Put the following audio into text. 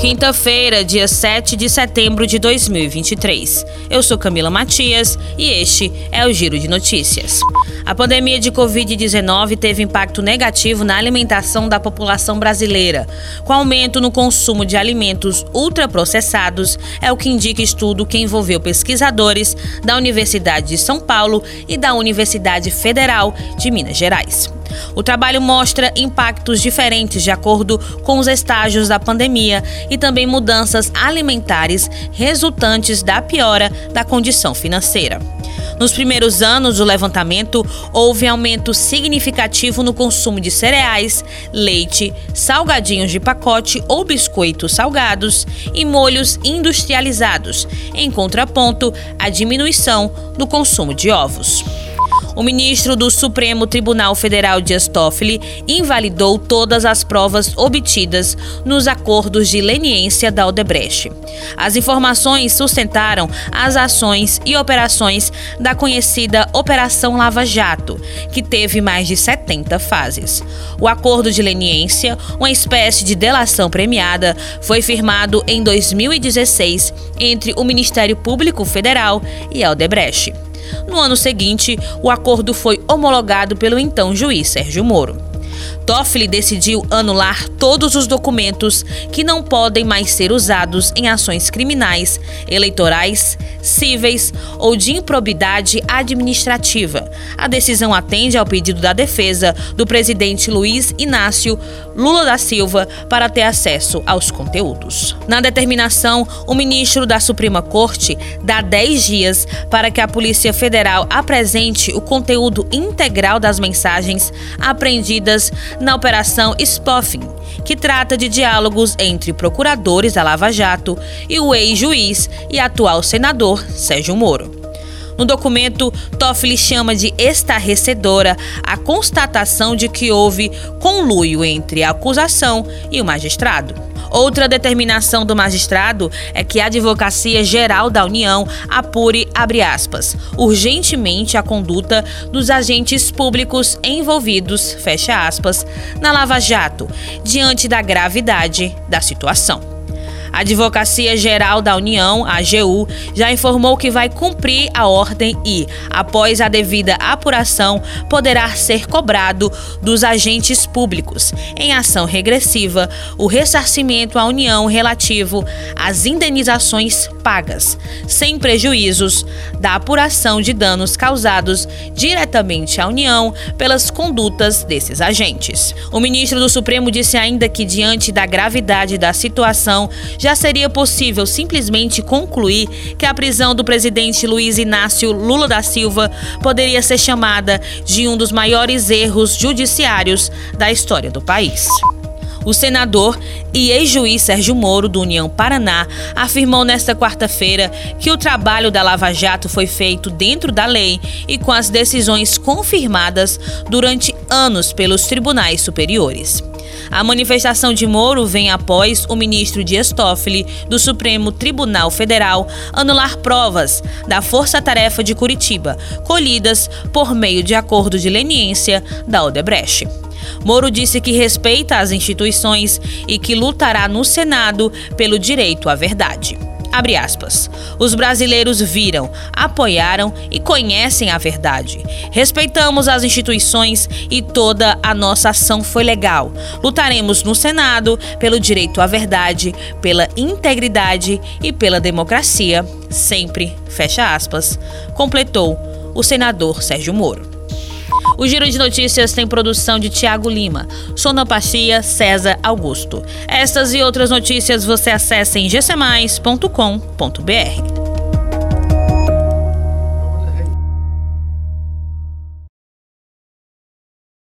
Quinta-feira, dia 7 de setembro de 2023. Eu sou Camila Matias e este é o Giro de Notícias. A pandemia de Covid-19 teve impacto negativo na alimentação da população brasileira, com aumento no consumo de alimentos ultraprocessados, é o que indica estudo que envolveu pesquisadores da Universidade de São Paulo e da Universidade Federal de Minas Gerais. O trabalho mostra impactos diferentes de acordo com os estágios da pandemia e também mudanças alimentares resultantes da piora da condição financeira. Nos primeiros anos do levantamento, houve aumento significativo no consumo de cereais, leite, salgadinhos de pacote ou biscoitos salgados e molhos industrializados, em contraponto à diminuição no consumo de ovos. O ministro do Supremo Tribunal Federal Dias Toffoli invalidou todas as provas obtidas nos acordos de leniência da Odebrecht. As informações sustentaram as ações e operações da conhecida Operação Lava Jato, que teve mais de 70 fases. O acordo de leniência, uma espécie de delação premiada, foi firmado em 2016 entre o Ministério Público Federal e a Odebrecht. No ano seguinte, o acordo foi homologado pelo então juiz Sérgio Moro. Toffoli decidiu anular todos os documentos que não podem mais ser usados em ações criminais, eleitorais, cíveis ou de improbidade administrativa. A decisão atende ao pedido da defesa do presidente Luiz Inácio Lula da Silva para ter acesso aos conteúdos. Na determinação, o ministro da Suprema Corte dá 10 dias para que a Polícia Federal apresente o conteúdo integral das mensagens apreendidas na Operação Spoffing, que trata de diálogos entre procuradores da Lava Jato e o ex-juiz e atual senador Sérgio Moro. No documento, Toffoli chama de estarrecedora a constatação de que houve conluio entre a acusação e o magistrado. Outra determinação do magistrado é que a Advocacia Geral da União apure, aspas, urgentemente a conduta dos agentes públicos envolvidos, fecha aspas, na Lava Jato, diante da gravidade da situação. A Advocacia Geral da União, AGU, já informou que vai cumprir a ordem e, após a devida apuração, poderá ser cobrado dos agentes públicos, em ação regressiva, o ressarcimento à União relativo às indenizações pagas, sem prejuízos da apuração de danos causados diretamente à União pelas condutas desses agentes. O ministro do Supremo disse ainda que, diante da gravidade da situação, já seria possível simplesmente concluir que a prisão do presidente Luiz Inácio Lula da Silva poderia ser chamada de um dos maiores erros judiciários da história do país. O senador e ex-juiz Sérgio Moro, do União Paraná, afirmou nesta quarta-feira que o trabalho da Lava Jato foi feito dentro da lei e com as decisões confirmadas durante anos pelos tribunais superiores. A manifestação de Moro vem após o ministro Dias Toffoli, do Supremo Tribunal Federal, anular provas da Força Tarefa de Curitiba, colhidas por meio de acordo de leniência da Odebrecht. Moro disse que respeita as instituições e que lutará no Senado pelo direito à verdade. Abre aspas. Os brasileiros viram, apoiaram e conhecem a verdade. Respeitamos as instituições e toda a nossa ação foi legal. Lutaremos no Senado pelo direito à verdade, pela integridade e pela democracia, sempre, fecha aspas, completou o senador Sérgio Moro. O Giro de Notícias tem produção de Tiago Lima, sonoplastia César Augusto. Estas e outras notícias você acessa em gcmais.com.br.